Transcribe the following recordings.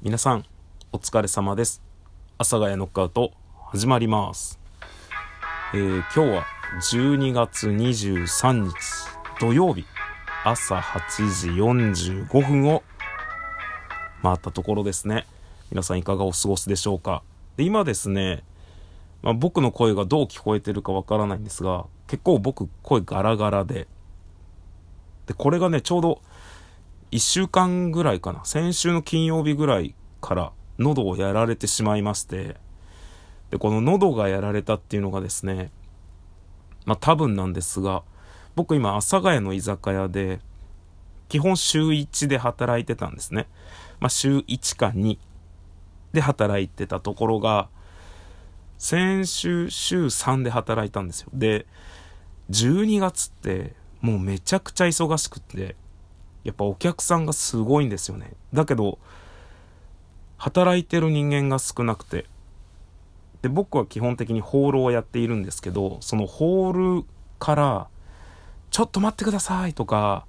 皆さんお疲れ様です。阿佐ヶ谷ノックアウト始まります、えー今日は12月23日土曜日。朝8時45分を回ったところですね。皆さんいかがお過ごしでしょうか。で今ですね、まあ、僕の声がどう聞こえてるかわからないんですが結構僕声ガラガラで。でこれがねちょうど1週間ぐらいかな。先週の金曜日ぐらいから喉をやられてしまいまして。でこの喉がやられたっていうのがですねまあ多分なんですが僕今阿佐ヶ谷の居酒屋で基本週1で働いてたんですね、まあ、週1か2で働いてたところが先週週3で働いたんですよ。で12月ってもうめちゃくちゃ忙しくってやっぱお客さんがすごいんですよね。だけど働いてる人間が少なくて。で僕は基本的にホールをやっているんですけどそのホールから「ちょっと待ってください」とか、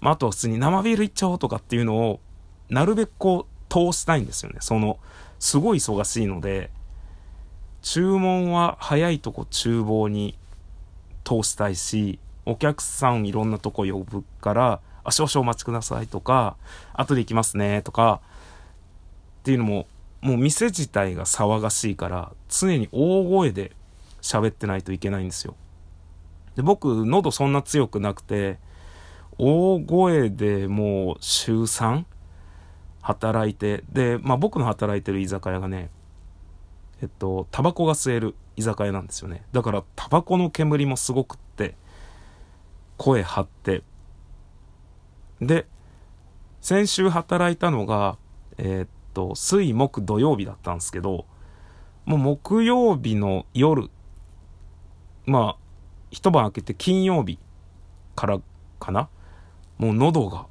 まあ、あとは普通に生ビールいっちゃおうとかっていうのをなるべくこう通したいんですよね。そのすごい忙しいので注文は早いとこ厨房に通したいしお客さんいろんなとこ呼ぶから「あ少々お待ちください」とか「後で行きますね」とかっていうのももう店自体が騒がしいから常に大声で喋ってないといけないんですよ。で僕喉そんな強くなくて大声でもう週3働いてで、まあ、僕の働いてる居酒屋がねえっとタバコが吸える居酒屋なんですよね。だからタバコの煙もすごくって声張ってで先週働いたのがえーっと水木土曜日だったんですけどもう木曜日の夜まあ一晩明けて金曜日からかなもう喉が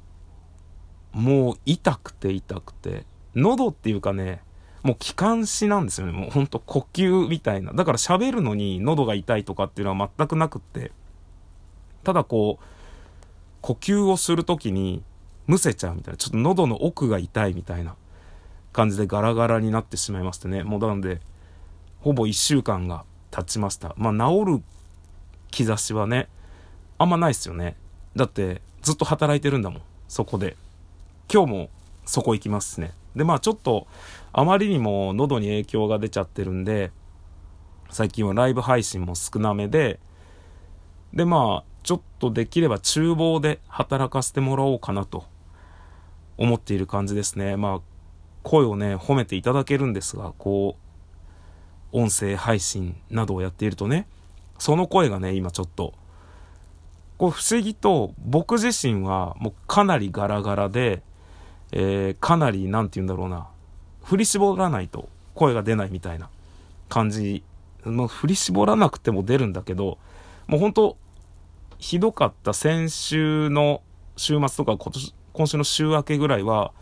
もう痛くて痛くて喉っていうかねもう気管支なんですよね。もうほんと呼吸みたいな。だから喋るのに喉が痛いとかっていうのは全くなくって。ただこう呼吸をする時にむせちゃうみたいなちょっと喉の奥が痛いみたいな感じでガラガラになってしまいましてね。もうなのでほぼ1週間が経ちました。まあ治る兆しはねあんまないっすよね。だってずっと働いてるんだもん。そこで。今日もそこ行きますね。でまあちょっとあまりにも喉に影響が出ちゃってるんで最近はライブ配信も少なめででまあちょっとできれば厨房で働かせてもらおうかなと思っている感じですね。まあ声をね褒めていただけるんですがこう音声配信などをやっているとねその声がね今ちょっとこう不思議と僕自身はもうかなりガラガラで、えーかなりなんて言うんだろうな振り絞らないと声が出ないみたいな感じもう振り絞らなくても出るんだけどもう本当ひどかった先週の週末とか今年今週の週明けぐらいは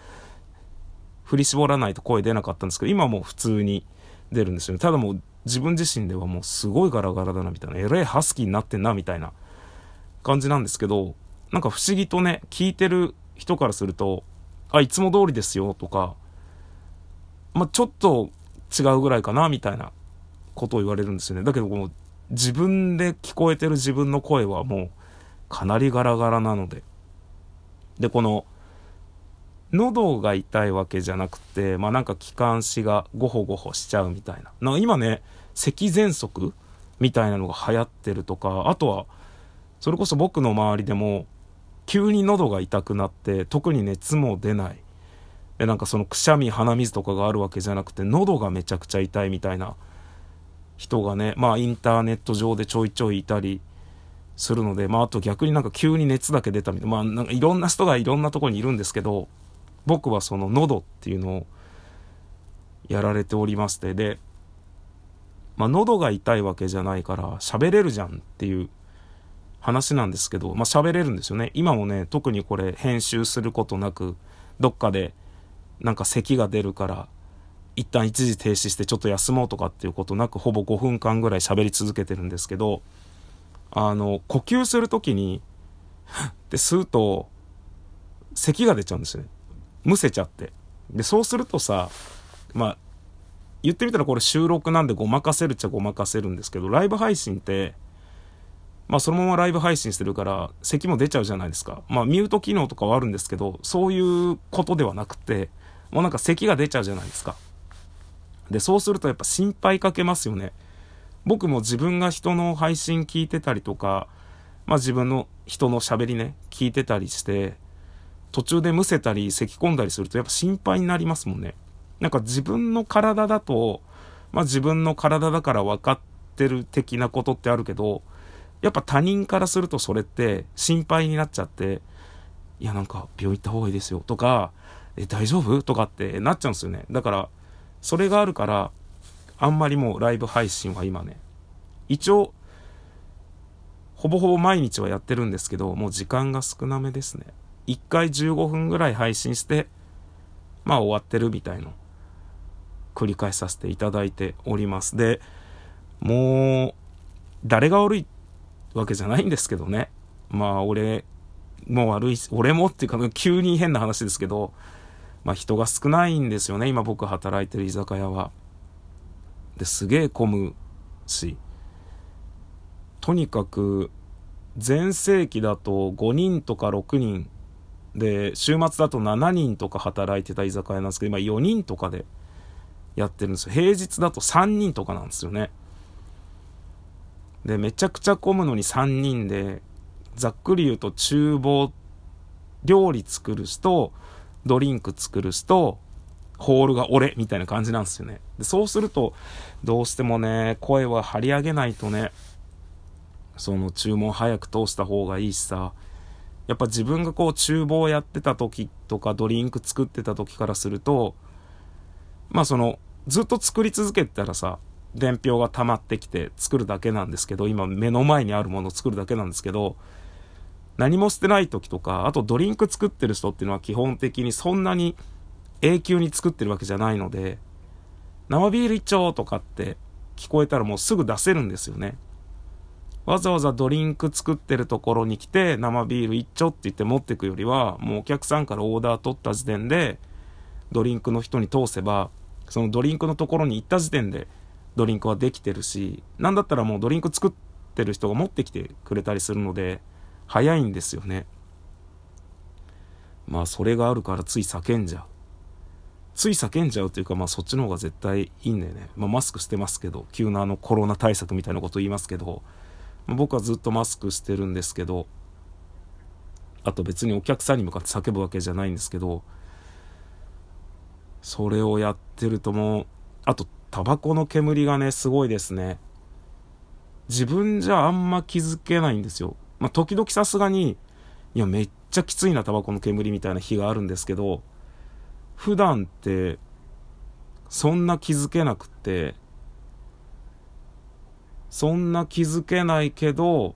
振り絞らないと声出なかったんですけど今はもう普通に出るんですよね。ただもう自分自身ではもうすごいガラガラだなみたいな。えらいハスキーになってんなみたいな。感じなんですけどなんか不思議とね聞いてる人からするとあいつも通りですよとかまあちょっと違うぐらいかなみたいなことを言われるんですよね。だけどもう自分で聞こえてる自分の声はもうかなりガラガラなので。でこの喉が痛いわけじゃなくてまあなんか気管支がゴホゴホしちゃうみたいな。なんか今ね咳喘息みたいなのが流行ってるとかあとはそれこそ僕の周りでも急に喉が痛くなって特に熱も出ない。でなんかそのくしゃみ鼻水とかがあるわけじゃなくて喉がめちゃくちゃ痛いみたいな人がねまあインターネット上でちょいちょいいたりするのでまああと逆になんか急に熱だけ出たみたいなまあなんかいろんな人がいろんなとこにいるんですけど僕はその喉っていうのをやられておりましてでまあ喉が痛いわけじゃないから喋れるじゃんっていう話なんですけどまあ喋れるんですよね。今もね特にこれ編集することなくどっかでなんか咳が出るから一旦一時停止してちょっと休もうとかっていうことなくほぼ5分間ぐらい喋り続けてるんですけどあの呼吸する時に で吸うと咳が出ちゃうんですよねむせちゃってで、そうするとさ、まあ、言ってみたらこれ収録なんでごまかせるっちゃごまかせるんですけど、ライブ配信って、まあそのままライブ配信してるから、咳も出ちゃうじゃないですか。まあミュート機能とかはあるんですけど、そういうことではなくて、もうなんか咳が出ちゃうじゃないですか。で、そうするとやっぱ心配かけますよね。僕も自分が人の配信聞いてたりとか、まあ自分の人の喋りね、聞いてたりして、途中でむせたり咳込んだりするとやっぱ心配になりますもんね。なんか自分の体だと、まあ自分の体だから分かってる的なことってあるけど、やっぱ他人からするとそれって心配になっちゃって、いやなんか病院行った方がいいですよとか、え、大丈夫とかってなっちゃうんですよね。だから、それがあるから、あんまりもうライブ配信は今ね、一応、ほぼほぼ毎日はやってるんですけど、もう時間が少なめですね。1回15分ぐらい配信して、まあ終わってるみたいの繰り返させていただいております。で、もう、誰が悪いわけじゃないんですけどね。まあ、俺も悪い、俺もっていうか、急に変な話ですけど、まあ人が少ないんですよね、今僕働いてる居酒屋は。で、すげえ混むし、とにかく、全盛期だと5人とか6人で、週末だと7人とか働いてた居酒屋なんですけど、今4人とかでやってるんですよ。平日だと3人とかなんですよね。で、めちゃくちゃ混むのに3人で、ざっくり言うと厨房、料理作る人、ドリンク作る人、ホールが俺みたいな感じなんですよね。でそうすると、どうしてもね、声は張り上げないとね、その注文早く通した方がいいしさ、やっぱ自分がこう厨房やってた時とかドリンク作ってた時からすると、まあその、ずっと作り続けてたらさ、伝票が溜まってきて作るだけなんですけど、今目の前にあるものを作るだけなんですけど、何もしてない時とか、あとドリンク作ってる人っていうのは基本的にそんなに永久に作ってるわけじゃないので、生ビール一丁とかって聞こえたらもうすぐ出せるんですよね。わざわざドリンク作ってるところに来て生ビール一丁って言って持ってくよりは、もうお客さんからオーダー取った時点で、ドリンクの人に通せば、そのドリンクのところに行った時点でドリンクはできてるし、なんだったらもうドリンク作ってる人が持ってきてくれたりするので、早いんですよね。まあそれがあるからつい叫んじゃう。つい叫んじゃうというか、まあそっちの方が絶対いいんだよね。まあマスクしてますけど、急なあのコロナ対策みたいなこと言いますけど、まあ、僕はずっとマスクしてるんですけど、あと別にお客さんに向かって叫ぶわけじゃないんですけど、それをやってるともう、あとタバコの煙がね、すごいですね。自分じゃあんま気づけないんですよ。まあ、時々さすがに、いや、めっちゃきついな、タバコの煙みたいな日があるんですけど、普段って、そんな気づけなくて、そんな気づけないけど、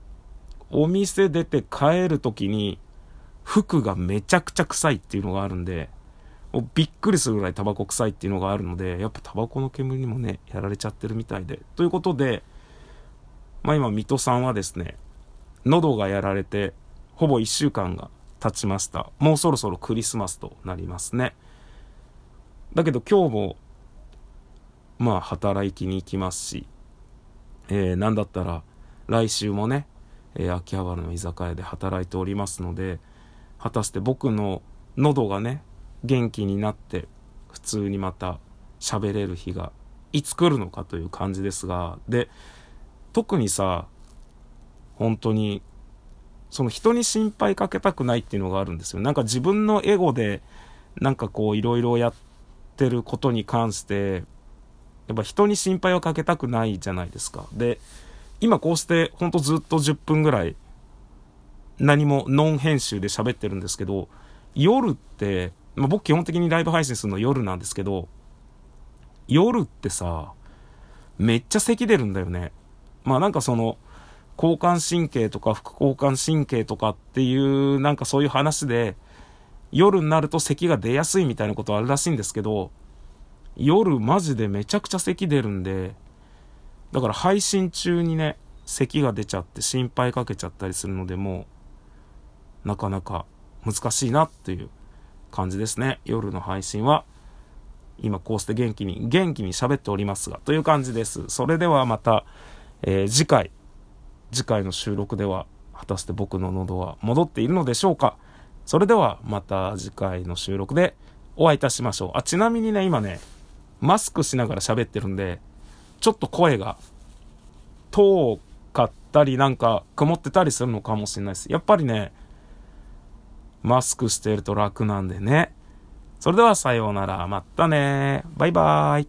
お店出て帰るときに、服がめちゃくちゃ臭いっていうのがあるんで、びっくりするぐらいタバコ臭いっていうのがあるので、やっぱタバコの煙にもね、やられちゃってるみたいで。ということで、まあ今、水戸さんはですね、喉がやられて、ほぼ1週間が経ちました。もうそろそろクリスマスとなりますね。だけど今日も、まあ働きに行きますし、えー、なんだったら来週もね、えー、秋葉原の居酒屋で働いておりますので、果たして僕の喉がね、元気になって普通にまた喋れる日がいつ来るのかという感じですが、で、特にさ、本当に、その人に心配かけたくないっていうのがあるんですよ。なんか自分のエゴで、なんかこういろいろやってることに関して、やっぱ人に心配をかけたくないじゃないですか。で、今こうしてほんとずっと10分ぐらい何もノン編集で喋ってるんですけど、夜って、まあ、僕基本的にライブ配信するの夜なんですけど、夜ってさ、めっちゃ咳出るんだよね。まあなんかその、交感神経とか副交感神経とかっていうなんかそういう話で夜になると咳が出やすいみたいなことあるらしいんですけど夜マジでめちゃくちゃ咳出るんでだから配信中にね咳が出ちゃって心配かけちゃったりするのでもうなかなか難しいなっていう感じですね夜の配信は今こうして元気に、元気に喋っておりますが、という感じです。それではまた、えー、次回、次回の収録では、果たして僕の喉は戻っているのでしょうか？それではまた次回の収録でお会いいたしましょう。あ、ちなみにね、今ね、マスクしながら喋ってるんで、ちょっと声が遠かったりなんか曇ってたりするのかもしれないです。やっぱりね、マスクしてると楽なんでね。それではさようなら。またね。バイバーイ。